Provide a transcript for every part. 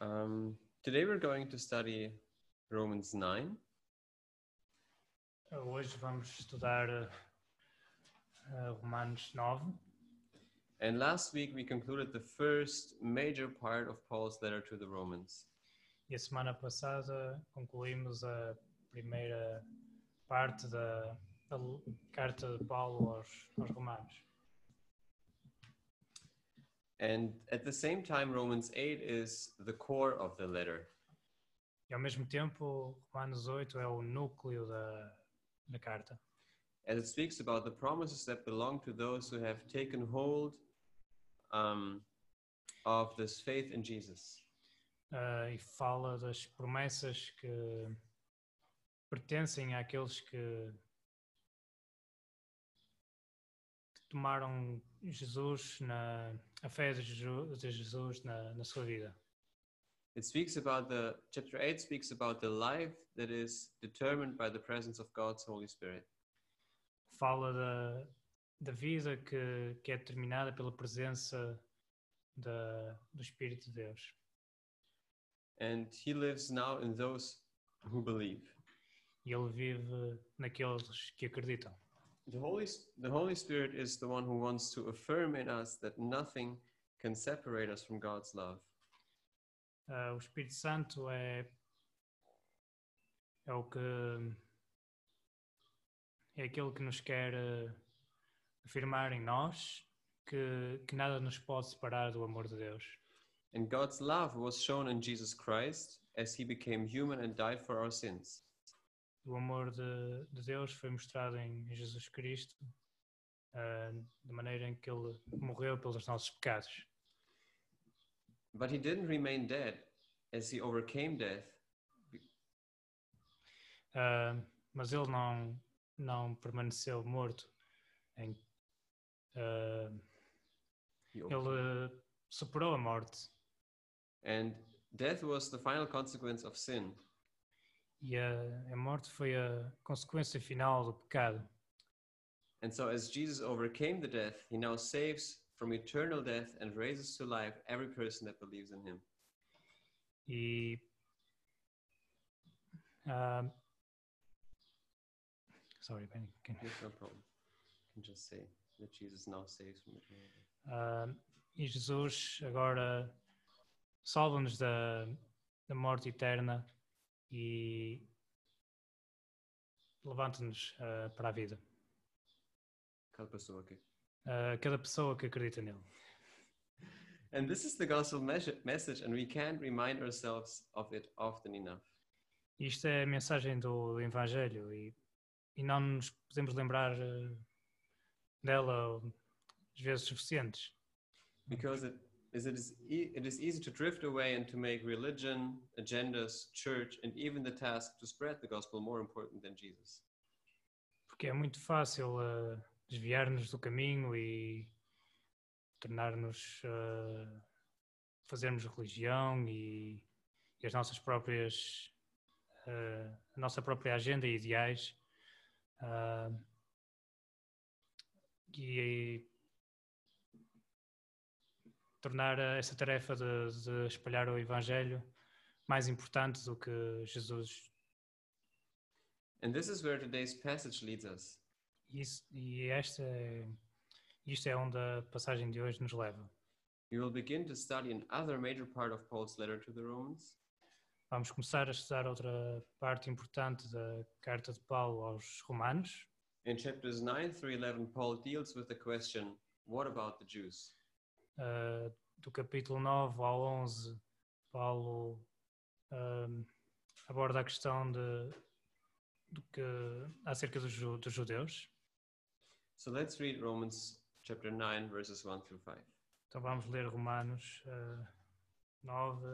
Um, today we're going to study Romans 9. Hoje vamos estudar uh, Romanos 9 And last week we concluded the first major part of Paul's letter to the Romans. e a semana passada concluímos a primeira parte da, da carta de Paulo aos, aos Romanos. And at the same time, Romans 8 is the core of the letter. E ao mesmo tempo, Romanos 8 é o núcleo da, da carta. as it speaks about the promises that belong to those who have taken hold um, of this faith in Jesus. Uh, e fala das promessas que pertencem àqueles que, que tomaram Jesus na a fé de Jesus, de Jesus na, na sua vida. It speaks about the, chapter 8 speaks about the life that is determined by the presence of God's Holy Spirit. Fala da, da vida que, que é determinada pela presença da, do Espírito de Deus. And he lives now in those who believe. E ele vive naqueles que acreditam. The Holy, the Holy Spirit is the one who wants to affirm in us that nothing can separate us from God's love. Ah, o Espírito Santo é, é o que é aquele que nos quer eh, afirmar em nós que, que nada nos pode separar do amor de Deus. And God's love was shown in Jesus Christ as he became human and died for our sins. O amor de, de Deus foi mostrado em Jesus Cristo ah, da maneira em que ele morreu pelos nossos pecados. But he didn't remain dead as he overcame death Ah, mas ele não, não permaneceu morto. Em, overcame- ele superou a morte And death was the final consequence of sin. E a, a morte foi a consequência final do pecado. And so, as Jesus overcame the death, he now saves from eternal death and raises to life every person that believes in him. E ah, sorry, Benny, can- no problem. You can just say that Jesus now saves from eternal death. ah, e Jesus agora salva-nos da, da morte eterna e levanta-nos ah, para a vida. Cada pessoa aqui. Ah, cada pessoa que acredita nele. And this is the gospel mes- message, and we can't remind ourselves of it often enough. Isto é a mensagem do, Evangelho e, e não nos podemos lembrar eh, dela às vezes suficientes. Because it is, it, is e- it is easy to drift away and to make religion, agendas, church, and even the task to spread the gospel more important than Jesus. Porque é muito fácil eh, desviar-nos do caminho e tornar-nos, eh, fazermos religião e, e as nossas próprias, eh, a nossa própria agenda e ideais. ah, e tornar essa tarefa de, de espalhar o Evangelho mais importante do que Jesus. And this is where today's passage leads us. E, isso, e esta é, isto é onde a passagem de hoje nos leva. We will begin to study another major part of Paul's letter to the Romans. Vamos começar a estudar outra parte importante da carta de Paulo aos Romanos. In chapters 9 through 11, Paul deals with the question what about the Jews? Uh, do capítulo 9 ao 11, Paulo um, aborda a questão de, do que, acerca dos, dos judeus. So let's read Romans chapter 9, verses 1 through 5. Então vamos ler Romanos uh, 9,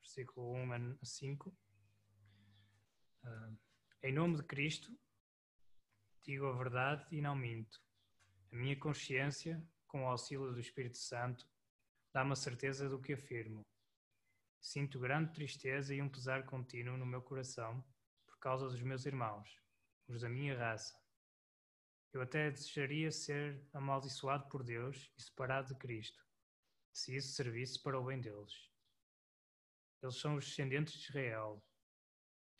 versículo 1 a 5. Uh, em nome de Cristo, digo a verdade e não minto. A minha consciência, com o auxílio do Espírito Santo, dá-me a certeza do que afirmo. Sinto grande tristeza e um pesar contínuo no meu coração por causa dos meus irmãos, os da minha raça. Eu até desejaria ser amaldiçoado por Deus e separado de Cristo, se isso servisse para o bem deles. Eles são os descendentes de Israel.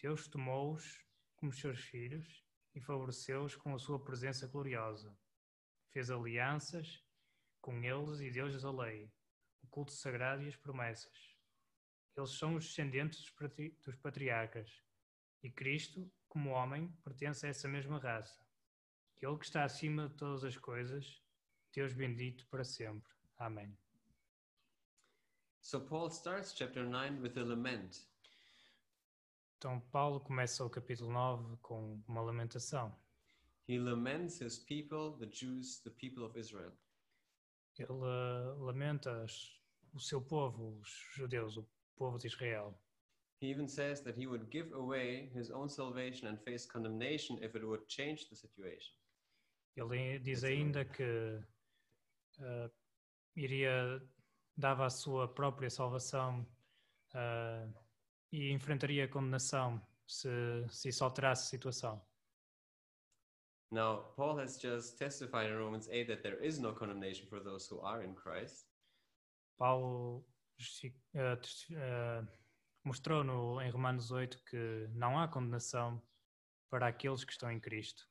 Deus tomou-os como seus filhos e favoreceu-os com a sua presença gloriosa. Fez alianças com eles e deu-lhes a lei, o culto sagrado e as promessas. Eles são os descendentes dos patriarcas e Cristo, como homem, pertence a essa mesma raça. Ele que está acima de todas as coisas, Deus bendito para sempre. Amém. So Paul starts chapter 9 with a lament. Então Paulo começa o capítulo 9 com uma lamentação. He laments his people, the Jews, the people of Israel. Ele uh, lamenta o seu povo, os judeus, o povo de Israel. He even says that he would give away his own salvation and face condemnation if it would change the situation. Ele diz ainda que uh, iria dava a sua própria salvação uh, e enfrentaria a condenação se, se isso alterasse a situação. Now, Paul has just testified in Romans 8 that there is no condemnation for those who are in Christ. Paulo uh, testi- uh, mostrou no, em Romanos 8 que não há condenação para aqueles que estão em Cristo.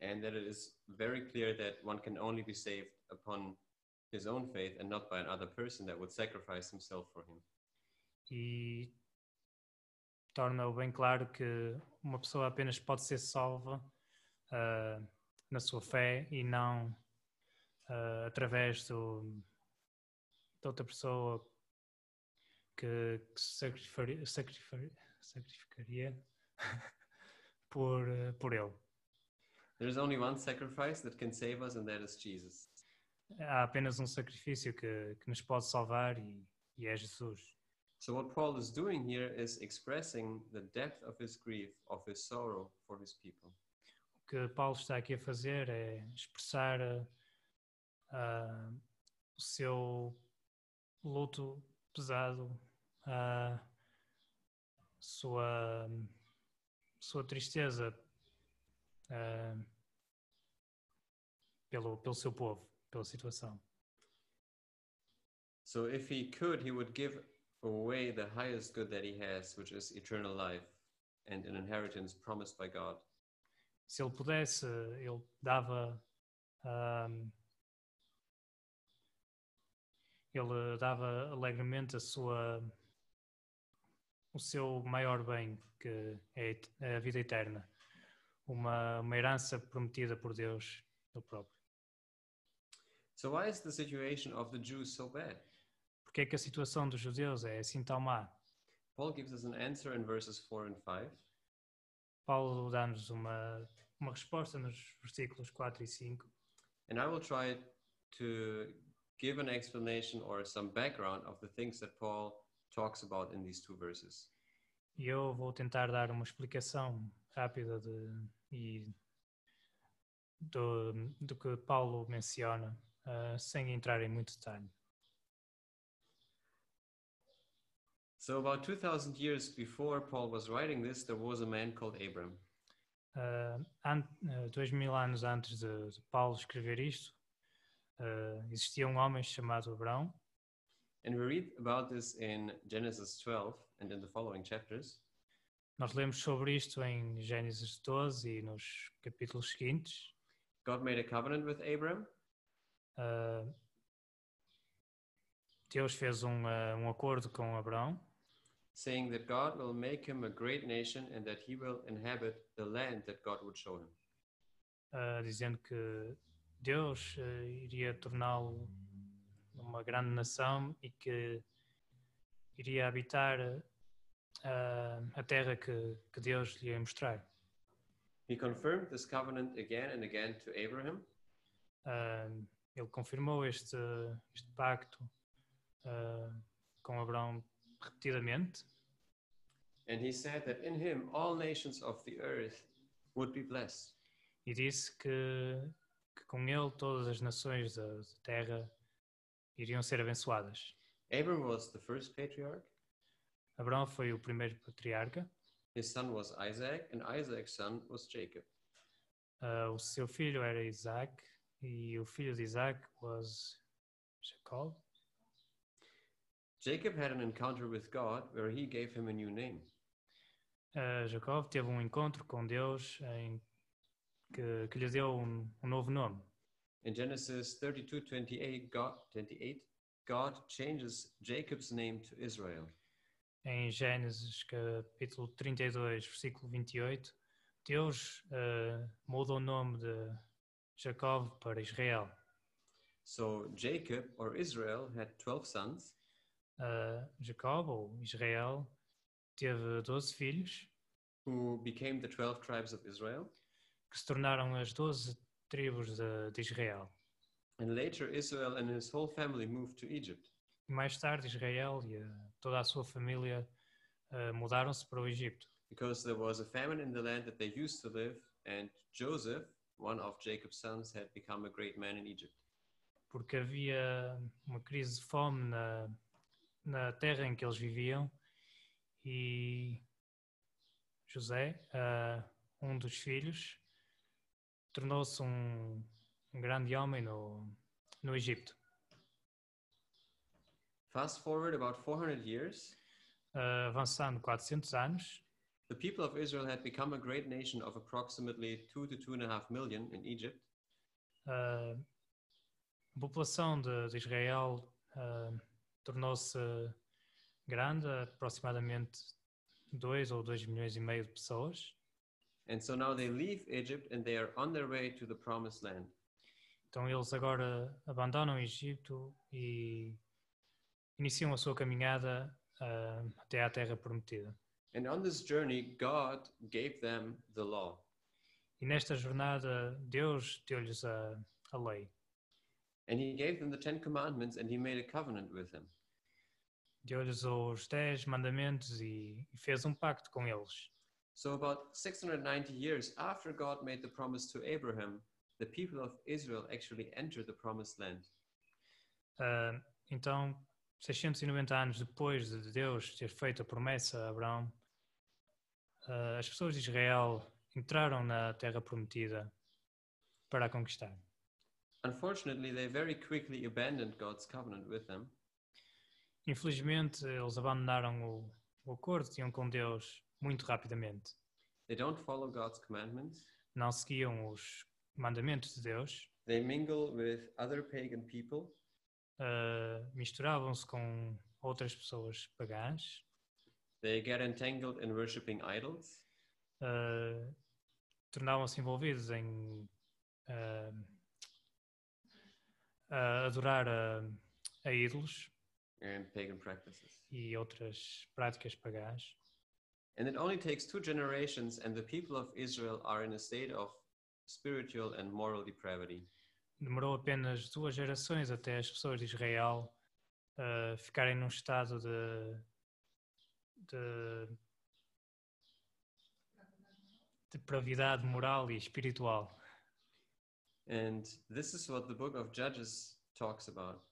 and that it is very clear that one can only be saved upon his own faith and not by another person that would sacrifice himself for him. e torna bem claro que uma pessoa apenas pode ser salva ah, na sua fé e não ah, através do, de outra pessoa que, que se sacrificaria, sacrificaria, sacrificaria por, eh, por ele. There's only one sacrifice that can save us, and that is Jesus. Há apenas um sacrifício que, que nos pode salvar e, e é Jesus. So, what Paul is doing here is expressing the depth of his grief, of his sorrow for his people. Que Paulo está aqui a fazer é expressar ah, o seu luto pesado, a sua, sua tristeza ah, pelo, pelo seu povo, pela situação. So, if he could, he would give away the highest good that he has, which is eternal life and an inheritance promised by God. Se ele pudesse, ele dava. ah, ele dava alegremente a sua o seu maior bem que é é a vida eterna uma, uma herança prometida por Deus ele próprio So, why is the situation of the Jews so bad? porque é que a situação dos judeus é assim tão má Paul gives us an answer in verses 4 and 5. Paulo dá-nos uma, uma resposta nos versículos 4 e 5 And I will try to give an explanation or some background of the things that Paul talks about in these two verses. e eu vou tentar dar uma explicação rápida de, e do, do que Paulo menciona, ah, sem entrar em muito detalhe. So, about 2,000 years before Paul was writing this, there was a man called Abram. Ah, dois mil anos antes de, de Paulo escrever isto, ah, existia um homem chamado Abraão, And we read about this in Genesis 12 and in the following chapters. nós lemos sobre isto em Gênesis 12 e nos capítulos seguintes. God made a covenant with Abram, Ah, Deus fez um, ah, um acordo com Abraão, saying that God will make him a great nation and that he will inhabit the land that God would show him. ah, dizendo que Deus ah, iria torná-lo uma grande nação e que iria habitar ah, a terra que, que Deus lhe ia mostrar. He confirmed this covenant again and again to Abraham, Ah, ele confirmou este, este pacto ah, com Abraão repetidamente and he said that in him all nations of the earth would be blessed. e disse que, que com ele todas as nações da, da terra iriam ser abençoadas. Abram was the first patriarch, Abraão foi o primeiro patriarca, his son was Isaac, and Isaac's son was Jacob. ah, o seu filho era Isaac e o filho de Isaac was Jacob. Jacob had an encounter with God where he gave him a new name. Uh, Jacob teve um encontro com Deus em que, que lhe deu um, um novo nome. In Genesis 32 28, God, 28, God changes Jacob's name to Israel. Em Gênesis capítulo 32, versículo 28, Deus uh, muda o nome de Jacob para Israel. So Jacob or Israel had 12 sons, Uh, Jacob, ou Israel, teve 12 filhos, who became the 12 tribes of Israel. que se tornaram as 12 tribos de, de Israel. And later, Israel and his whole family moved to Egypt. E mais tarde, Israel e a- toda a sua família uh, mudaram-se para o Egito, because there was a famine in the land that they used to live, and Joseph, one of Jacob's sons, had become a great man in Egypt. porque havia uma crise de fome na, na terra em que eles viviam. E José, uh, um dos filhos, tornou-se um, um grande homem no, no Egito. Fast forward about 400 years, Uh, avançando 400 anos, the people of Israel had become a great nation of approximately two to two and a half million in Egypt, uh, a população de, de Israel uh, tornou-se grande, aproximadamente 2 ou 2 milhões e meio de pessoas. and so now they leave Egypt and they are on their way to the promised land. Então eles agora abandonam o Egito e iniciam a sua caminhada ah, até à Terra Prometida. And on this journey, God gave them the law. E nesta jornada Deus deu-lhes a, a lei, And he gave them the Ten Commandments and he made a covenant with them. Deu-lhes os dez mandamentos e, fez um pacto com eles. So, about 690 years after God made the promise to Abraham, the people of Israel actually entered the promised land. Ah, então, 690 anos depois de Deus ter feito a promessa a Abraão, ah, as pessoas de Israel entraram na Terra Prometida para a conquistar. Unfortunately, they very quickly abandoned God's covenant with them, Infelizmente, eles abandonaram o, o acordo que tinham com Deus muito rapidamente. they don't follow God's commandments, Não seguiam os mandamentos de Deus, they mingle with other pagan people, ah, misturavam-se com outras pessoas pagãs, they get entangled in worshiping idols, ah, tornavam-se envolvidos em a adorar a, a ídolos. E outras práticas pagãs. And it only takes two generations, and the people of Israel are in a state of spiritual and moral depravity. Demorou apenas duas gerações até as pessoas de Israel ah, ficarem num estado de, de, de pravidade moral e espiritual. And this is what the book of Judges talks about.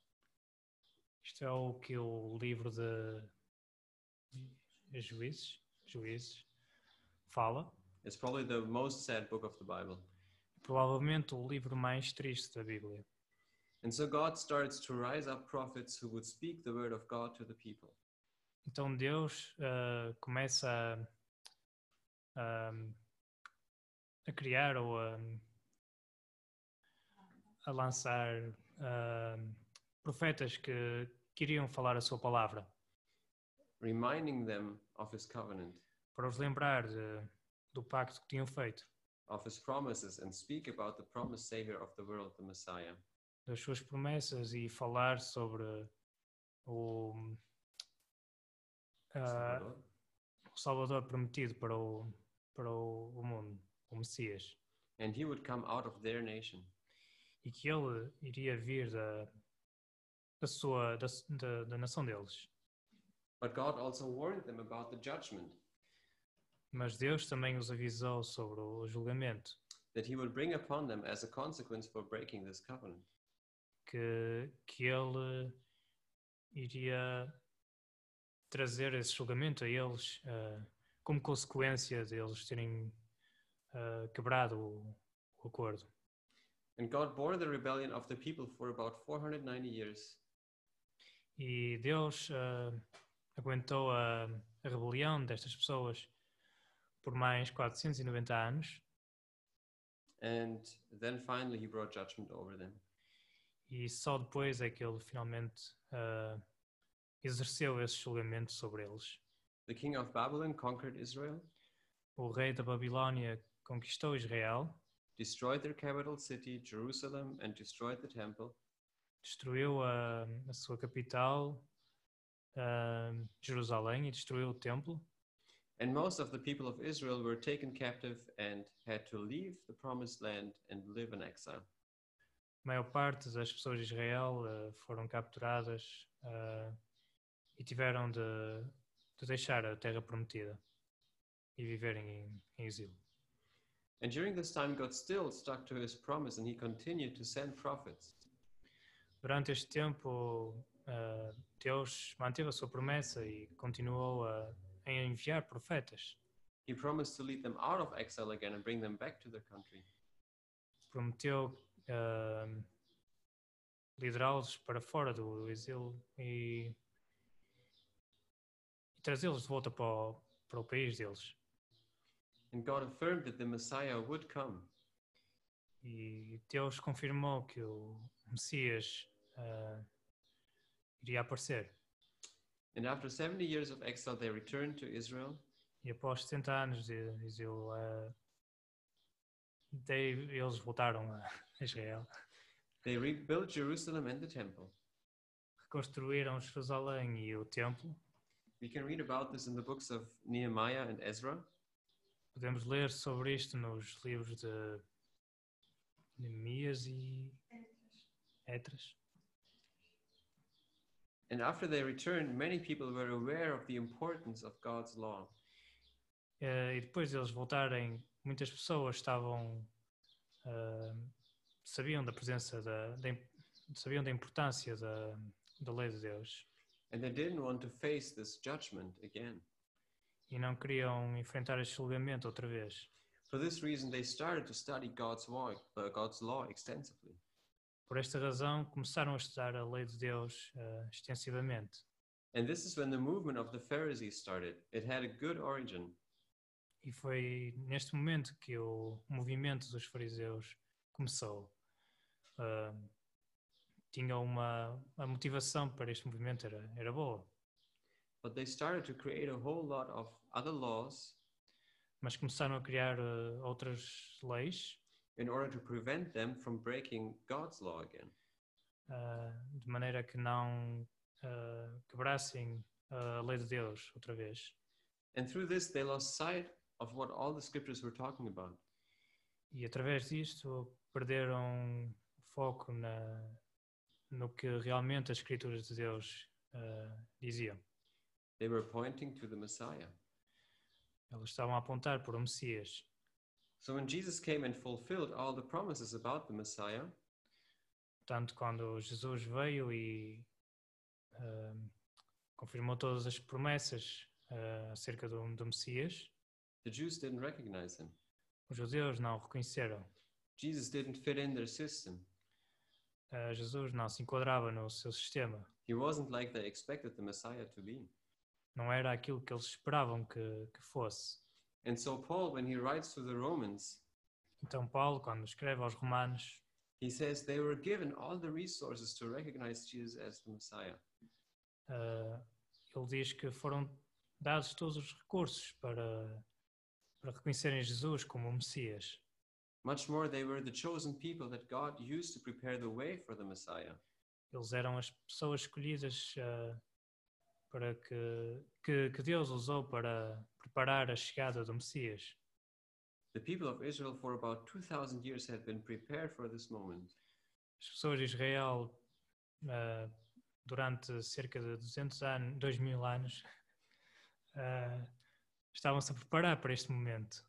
Isto é o que o livro de Juízes, Juízes fala. It's probably the most sad book of the Bible. Provavelmente o livro mais triste da Bíblia. And so God starts to rise up prophets who would speak the word of God to the people. Então Deus ah, começa a, a, a criar ou a, a lançar ah, profetas que queriam falar a sua palavra, reminding them of his covenant, para os lembrar de- do pacto que tinham feito, of his promises, and speak about the promised Savior of the world, the Messiah. das suas promessas e falar sobre o, ah, Salvador. o Salvador prometido para o, para o, o mundo, o Messias. And he would come out of their nation. e que ele iria vir da, da sua da, da, da nação deles. But God also warned them about the judgment Mas Deus também os avisou sobre o julgamento that he would bring upon them as a consequence for breaking this covenant. que que ele iria trazer esse julgamento a eles ah, como consequência deles terem ah, quebrado o, o acordo. And God bore the rebellion of the people for about 490 years. E Deus ah, aguentou a, a rebelião destas pessoas por mais 490 anos And then finally, he brought judgment over them. e só depois é que ele finalmente ah, exerceu esse julgamento sobre eles. The king of Babylon conquered Israel, O rei da Babilónia conquistou Israel, destroyed their capital city, Jerusalem, and destroyed the temple. Destruiu a, a sua capital, ah, Jerusalém, e destruiu o templo. And most of the people of Israel were taken captive and had to leave the promised land and live in exile. A maior parte das pessoas de Israel ah, foram capturadas ah, e tiveram de, de deixar a terra prometida e viverem em, em exílio. And during this time, God still stuck to his promise and he continued to send prophets. Durante este tempo, ah, Deus manteve a sua promessa e continuou a, a enviar profetas. He promised to lead them out of exile again and bring them back to their country. Prometeu ah, liderá-los para fora do exílio e, e trazê-los de volta para o, para o país deles. And God affirmed that the Messiah would come. E Deus confirmou que o Messias ah, iria aparecer. And after 70 years of exile, they returned to Israel. E após 70 anos de exílio, ah, daí eles voltaram a Israel. They rebuilt Jerusalem and the temple. Reconstruíram Jerusalém e o templo. We can read about this in the books of Nehemiah and Ezra. Podemos ler sobre isto nos livros de Neemias e Etras. And after they returned, many people were aware of the importance of God's law. Eh, e depois de eles voltarem, muitas pessoas estavam ah, sabiam da presença da, da sabiam da importância da, da lei de Deus And they didn't want to face this judgment again. e não queriam enfrentar este julgamento outra vez. For this reason, they started to study God's law, uh, God's law extensively. Por esta razão, começaram a estudar a lei de Deus ah, extensivamente. And this is when the movement of the Pharisees started. It had a good origin. E foi neste momento que o movimento dos fariseus começou. Ah, tinha uma a motivação para este movimento era, era boa, But they started to create a whole lot of other laws mas começaram a criar ah, outras leis in order to prevent them from breaking God's law again. ah, de maneira que não ah, quebrassem a lei de Deus outra vez. And through this, they lost sight of what all the scriptures were talking about. E através disto perderam foco na, no que realmente as Escrituras de Deus ah, diziam. They were pointing to the Messiah. Elas estavam a apontar para o Messias. So when Jesus came and fulfilled all the promises about the Messiah, Portanto, quando Jesus veio e ah, confirmou todas as promessas ah, acerca do, do Messias, the Jews didn't recognize him. os judeus não o reconheceram. Jesus didn't fit in their system. Ah, Jesus não se enquadrava no seu sistema. He wasn't like they expected the Messiah to be. Não era aquilo que eles esperavam que, que fosse. And so Paul, when he writes to the Romans, Então, Paulo, quando escreve aos Romanos, he says they were given all the resources to recognize Jesus as the Messiah. ah, ele diz que foram dados todos os recursos para, para reconhecerem Jesus como o Messias. Much more, they were the chosen people that God used to prepare the way for the Messiah. Eles eram as pessoas escolhidas ah, para que, que, que Deus usou para preparar a chegada do Messias. The people of Israel, for about 2,000 years, had been prepared for this moment. As pessoas de Israel, ah, durante cerca de 200 anos, 2000 anos, ah, estavam-se a preparar para este momento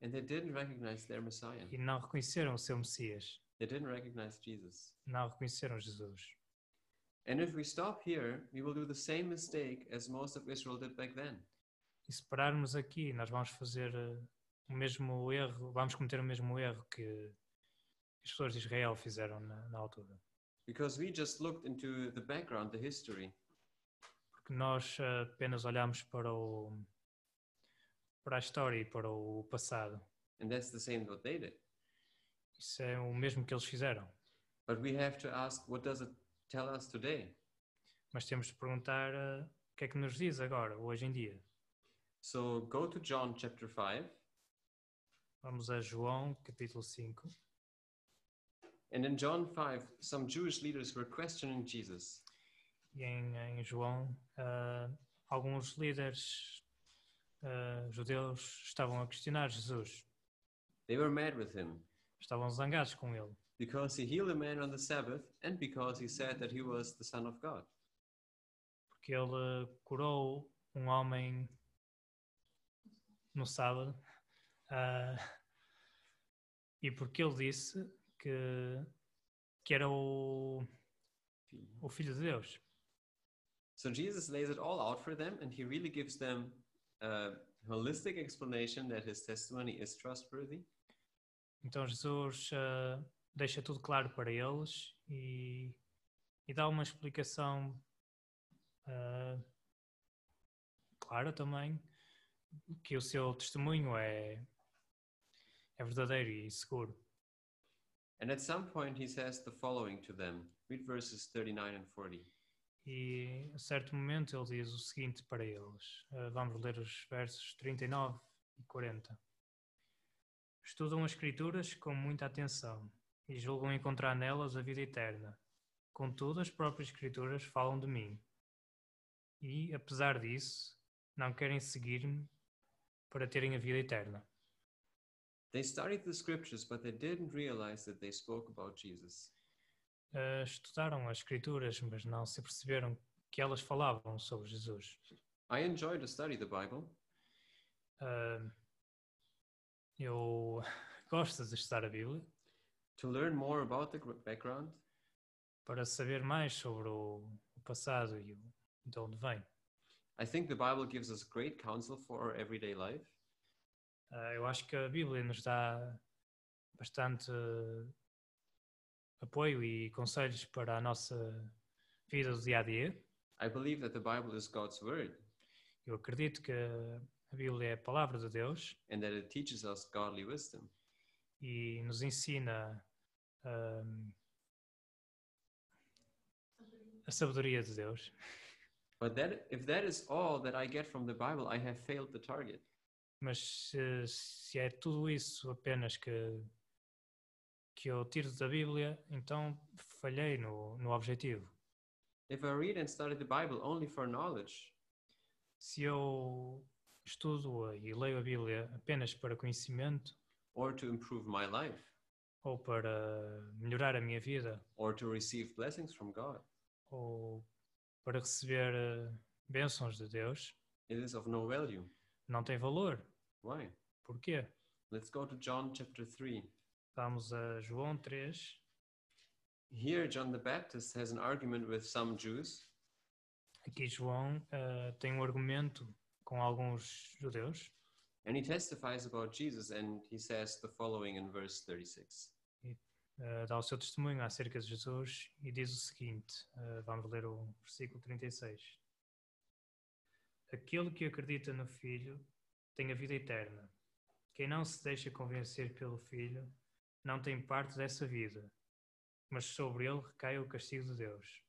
And they didn't recognize their Messiah. e não reconheceram o seu Messias, They didn't recognize Jesus. não reconheceram Jesus. And if we stop here, we will do the same mistake as most of Israel did back then. E se pararmos aqui, nós vamos fazer ah, o mesmo erro, vamos cometer o mesmo erro que as pessoas de Israel fizeram na, na altura. Because we just looked into the background, the history. Porque nós ah, apenas olhamos para o para a história e para o passado. And that's the same what they did. Isso é o mesmo que eles fizeram. But we have to ask, what does it tell us today? Mas temos de perguntar ah, o que é que nos diz agora, hoje em dia. So go to John chapter 5. Vamos a João, capítulo 5. And in John 5, some Jewish leaders were questioning Jesus. E em, em João, ah, alguns líderes ah, judeus estavam a questionar Jesus. They were mad with him Estavam zangados com ele. Because he healed a man on the Sabbath and because he said that he was the Son of God. Porque ele curou um homem no sábado. ah, e porque ele disse que, que era o, o Filho de Deus. So Jesus lays it all out for them and he really gives them a holistic explanation that his testimony is trustworthy. Então Jesus ah, deixa tudo claro para eles e, e dá uma explicação ah, clara também que o seu testemunho é, é verdadeiro e seguro. And at some point he says the following to them. Read verses 39 and 40. E a certo momento ele diz o seguinte para eles. Ah, vamos ler os versos 39 e 40. Estudam as Escrituras com muita atenção e julgam encontrar nelas a vida eterna. Contudo, as próprias Escrituras falam de mim. E, apesar disso, não querem seguir-me para terem a vida eterna. They studied the scriptures, but they didn't realize that they spoke about Jesus. Ah, estudaram as Escrituras, mas não se perceberam que elas falavam sobre Jesus. I enjoy to study the Bible, Ah, eu gosto de estudar a Bíblia to learn more about the gr- background, para saber mais sobre o, o passado e o, de onde vem. I think the Bible gives us great counsel for our everyday life. Ah, eu acho que a Bíblia nos dá bastante eh, apoio e conselhos para a nossa vida do dia a dia. I believe that the Bible is God's word Eu acredito que a Bíblia é a palavra de Deus and that it teaches us godly wisdom. E nos ensina ahm, a sabedoria de Deus. But that if that is all that I get from the Bible, I have failed the target. Mas se, se é tudo isso apenas que, que eu tiro da Bíblia, então falhei no, no objetivo. If I read and study the Bible only for knowledge, Se eu estudo e leio a Bíblia apenas para conhecimento or to improve my life, ou para melhorar a minha vida or to receive blessings from God, ou para receber eh, bênçãos de Deus, it is of no value. não tem valor. Why? Porquê? Let's go to John chapter 3. Vamos a João 3. Here, John the Baptist has an argument with some Jews, Aqui João eh, tem um argumento com alguns judeus and he testifies about Jesus, and he says the following in verse 36. eh, dá o seu testemunho acerca de Jesus e diz o seguinte: eh, vamos ler o versículo 36. Aquele que acredita no Filho tem a vida eterna. Quem não se deixa convencer pelo Filho não tem parte dessa vida, mas sobre ele recai o castigo de Deus.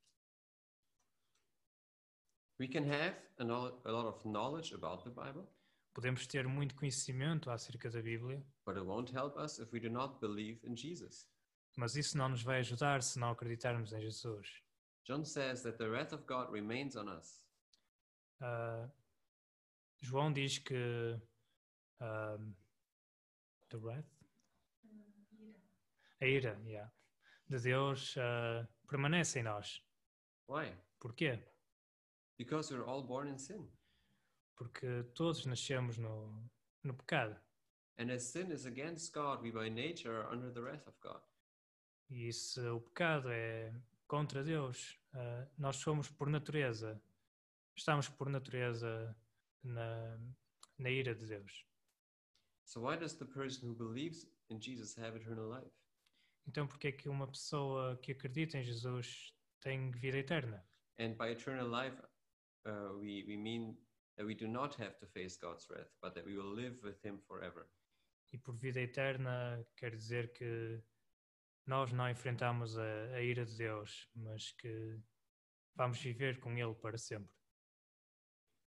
We can have a, a lot of knowledge about the Bible, Podemos ter muito conhecimento acerca da Bíblia, but it won't help us if we do not believe in Jesus. mas isso não nos vai ajudar se não acreditarmos em Jesus. John says that the wrath of God remains on us. Ah, João diz que ah, the wrath? a ira yeah, de Deus ah, permanece em nós. Why? Porquê? Because we're all born in sin. Porque todos nascemos no, no pecado. And as sin is against God, we by nature are under the wrath of God. E se o pecado é contra Deus, ah, nós somos por natureza, estamos por natureza na, na ira de Deus. So why does the person who believes in Jesus have eternal life? Então, porque é que uma pessoa que acredita em Jesus tem vida eterna? And by eternal life, uh, we, we mean that we do not have to face God's wrath, but that we will live with Him forever. E por vida eterna quer dizer que nós não enfrentamos a, a ira de Deus, mas que vamos viver com Ele para sempre.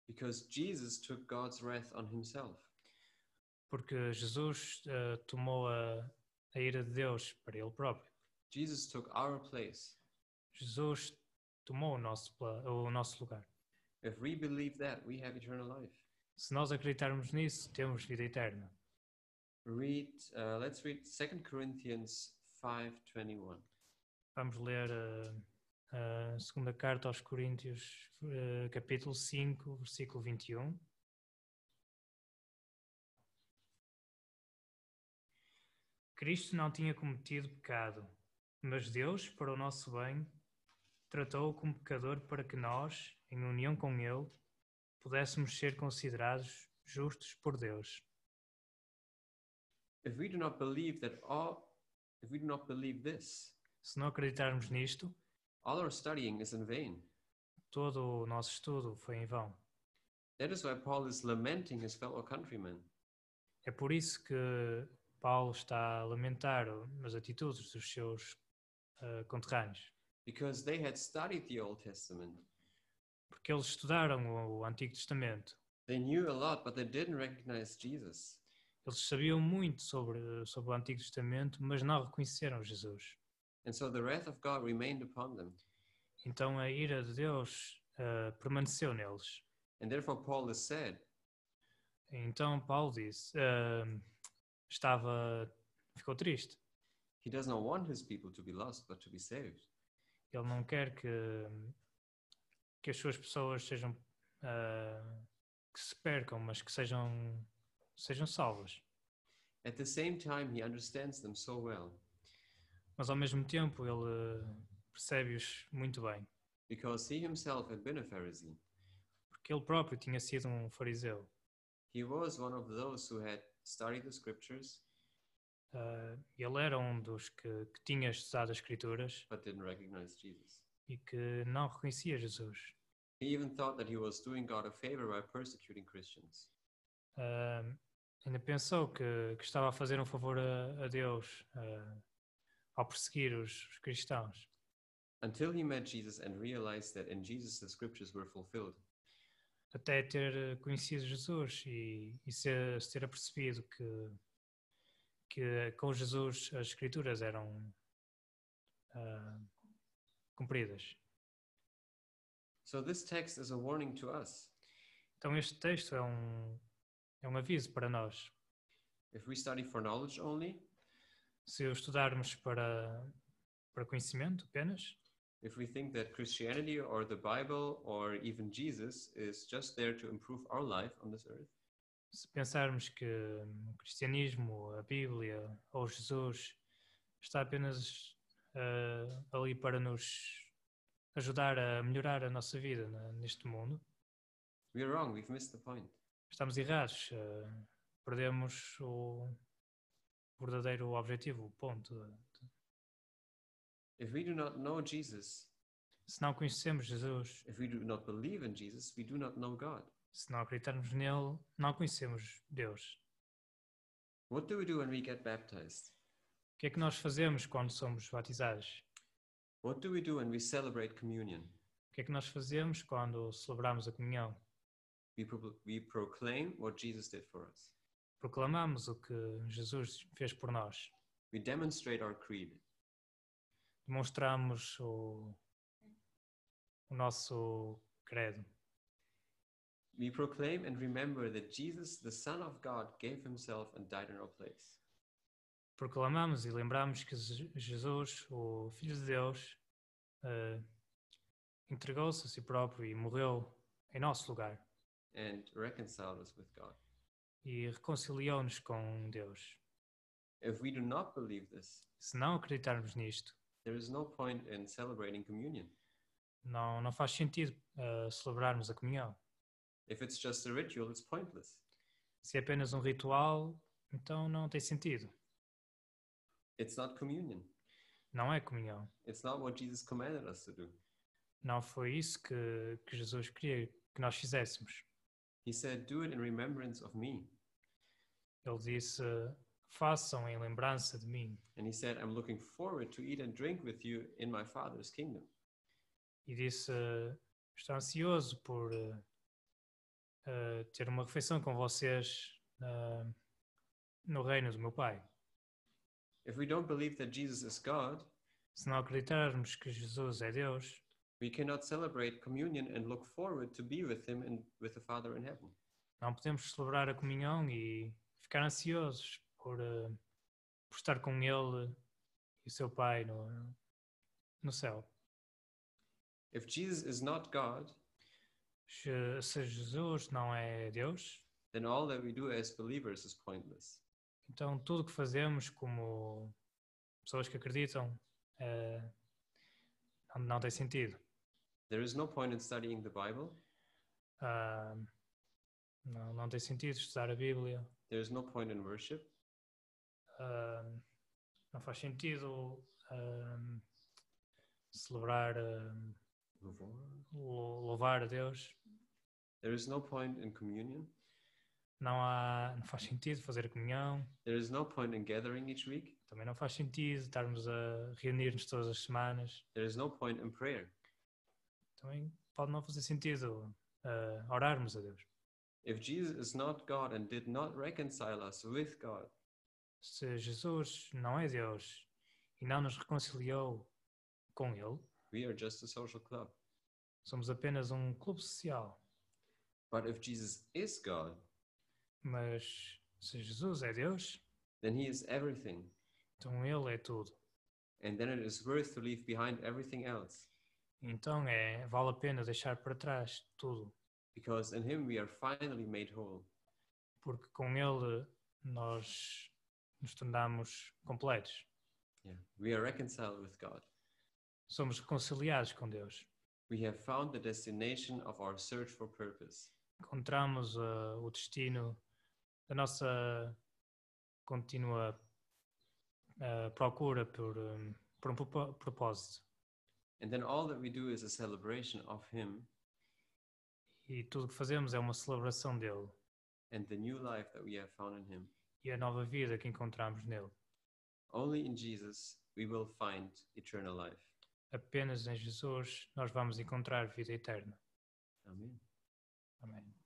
Because Jesus took God's wrath on Himself. Porque Jesus eh, tomou a, a ira de Deus para Ele próprio. Jesus took our place. Jesus tomou o nosso, o nosso lugar. If we believe that, we have eternal life. Se nós acreditarmos nisso, temos vida eterna. Read, uh, let's read 2 Corinthians 5:21. Vamos ler a, a segunda carta aos Coríntios, eh, capítulo 5, versículo 21. Cristo não tinha cometido pecado, mas Deus, para o nosso bem, tratou-o como pecador para que nós, em união com Ele, pudéssemos ser considerados justos por Deus. If we do not believe that all if we do not believe this, Se não acreditarmos nisto, all our studying is in vain. todo o nosso estudo foi em vão. That is why Paul is lamenting his fellow countrymen. É por isso que Paulo está a lamentar as atitudes dos seus eh, conterrâneos, because they had studied the Old Testament. Porque eles estudaram o, Antigo Testamento. They knew a lot, but they didn't recognize Jesus. Eles sabiam muito sobre, sobre o Antigo Testamento, mas não reconheceram Jesus. And so the wrath of God remained upon them. Então a ira de Deus eh, permaneceu neles. And therefore, Paul is sad Então Paulo disse, eh, estava, ficou triste. he does not want his people to be lost, but to be saved. Ele não quer que, que as suas pessoas sejam eh, que se percam, mas que sejam sejam salvas. At the same time, he understands them so well Mas ao mesmo tempo ele percebe-os muito bem, because he himself had been a Pharisee. porque ele próprio tinha sido um fariseu. He was one of those who had studied the scriptures Eh, ele era um dos que, que tinha estudado as Escrituras but didn't recognize Jesus. E que não reconhecia Jesus. He even thought that he was doing God a favor by persecuting Christians. Eh, ainda pensou que, que estava a fazer um favor a, a Deus eh, ao perseguir os, os cristãos. Until he met Jesus and realized that in Jesus the scriptures were fulfilled. até ter conhecido Jesus e, e ser, se ter apercebido que, que com Jesus as escrituras eram ah, cumpridas. So this text is a warning to us. Então este texto é um, é um aviso para nós. If we study for knowledge only, Se estudarmos para, para conhecimento apenas, if we think that Christianity or the Bible or even Jesus is just there to improve our life on this earth, se pensarmos que hum, o cristianismo, a Bíblia ou Jesus está apenas ah, ali para nos ajudar a melhorar a nossa vida na- neste mundo, we are wrong. We've missed the point. estamos errados. ah, perdemos o verdadeiro objetivo, o ponto. If we do not know Jesus, Se não conhecemos Jesus, if we do not believe in Jesus, we do not know God. se não acreditarmos nele, não conhecemos Deus. What do we do when we get baptized? O que é que nós fazemos quando somos batizados? What do we do when we celebrate communion? O que é que nós fazemos quando celebramos a comunhão? We, pro- we proclaim what Jesus did for us. Proclamamos o que Jesus fez por nós. We demonstrate our creed. Demonstramos o, o nosso credo. We proclaim and remember that Jesus, the Son of God, gave himself and died in our place. Proclamamos e lembramos que Je- Jesus, o Filho de Deus, eh, entregou-se a si próprio e morreu em nosso lugar and reconciled us with God. e reconciliou-nos com Deus. If we do not believe this, Se não acreditarmos nisto, there is no point in celebrating communion. não, não faz sentido eh, celebrarmos a comunhão. If it's just a ritual, it's pointless. Se é apenas um ritual, então não tem sentido. It's not communion. Não é comunhão. It's not what Jesus commanded us to do. Não foi isso que, que Jesus queria que nós fizéssemos. He said, Do it in remembrance of me. Ele disse: Façam em lembrança de mim. And he said, I'm looking forward to eat and drink with you in my Father's kingdom. E disse: Estou ansioso por eh, ter uma refeição com vocês ah, no reino do meu Pai. If we don't believe that Jesus is God, Se não acreditarmos que Jesus é Deus, we cannot celebrate communion and look forward to be with him and with the Father in heaven. não podemos celebrar a comunhão e ficar ansiosos por, eh, por estar com Ele e o seu Pai no, no céu. If Jesus is not God, Se, se Jesus não é Deus, then all that we do as believers is pointless. Então tudo o que fazemos como pessoas que acreditam eh, não, não tem sentido. There is no point in studying the Bible. Ah, não, não tem sentido estudar a Bíblia. There is no point in worship. Ah, não faz sentido ah, celebrar, lou- louvar a Deus. There is no point in communion. Não, há, não faz sentido fazer a comunhão. There is no point in gathering each week. Também não faz sentido estarmos a reunir-nos todas as semanas. There is no point in prayer. Também pode não fazer sentido ah, orarmos a Deus. If Jesus is not God and did not reconcile us with God, Se Jesus não é Deus e não nos reconciliou com Ele, we are just a social club. somos apenas um clube social. But if Jesus is God, Mas se Jesus é Deus, then he is everything. então Ele é tudo. And then it is worth to leave behind everything else. Então é, vale a pena deixar para trás tudo, Because in him we are finally made whole. porque com Ele nós nos tornamos completos. Yeah. We are reconciled with God. Somos reconciliados com Deus. We have found the destination of our search for purpose. Encontramos ah, o destino da nossa contínua ah, procura por, um, por um propósito. And then all that we do is a celebration of him E tudo o que fazemos é uma celebração dele and the new life that we have found in him. e a nova vida que encontramos nele. Only in Jesus we will find eternal life. Apenas em Jesus nós vamos encontrar vida eterna. Amen. Amém.